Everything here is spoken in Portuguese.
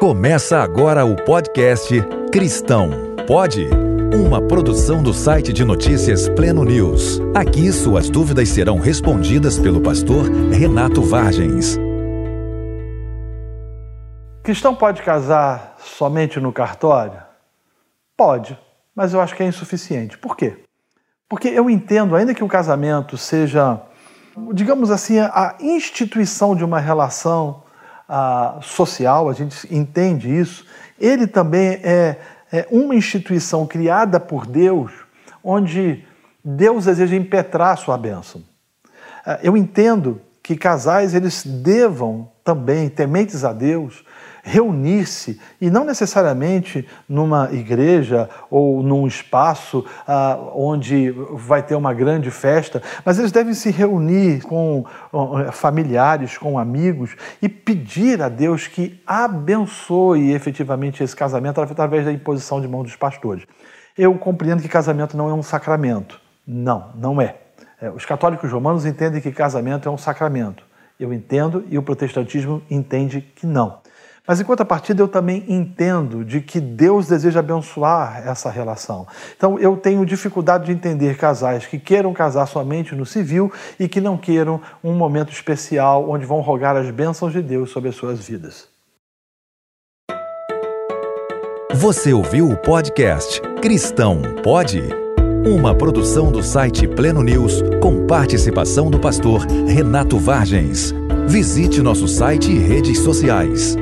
Começa agora o podcast Cristão Pode? Uma produção do site de notícias Pleno News. Aqui suas dúvidas serão respondidas pelo pastor Renato Vargens. Cristão pode casar somente no cartório? Pode, mas eu acho que é insuficiente. Por quê? Porque eu entendo, ainda que o casamento seja, digamos assim, a instituição de uma relação social, a gente entende isso, ele também é, é uma instituição criada por Deus, onde Deus deseja impetrar sua bênção. Uh, eu entendo que casais eles devam também, tementes a Deus, reunir-se e não necessariamente numa igreja ou num espaço ah, onde vai ter uma grande festa, mas eles devem se reunir com familiares, com amigos e pedir a Deus que abençoe efetivamente esse casamento através da imposição de mão dos pastores. Eu compreendo que casamento não é um sacramento. Não, não é. é os católicos romanos entendem que casamento é um sacramento. Eu entendo e o protestantismo entende que não. Mas em contrapartida, eu também entendo de que Deus deseja abençoar essa relação. Então, eu tenho dificuldade de entender casais que queiram casar somente no civil e que não queiram um momento especial onde vão rogar as bênçãos de Deus sobre as suas vidas. Você ouviu o podcast Cristão Pode? Uma produção do site Pleno News com participação do pastor Renato Vargens. Visite nosso site e redes sociais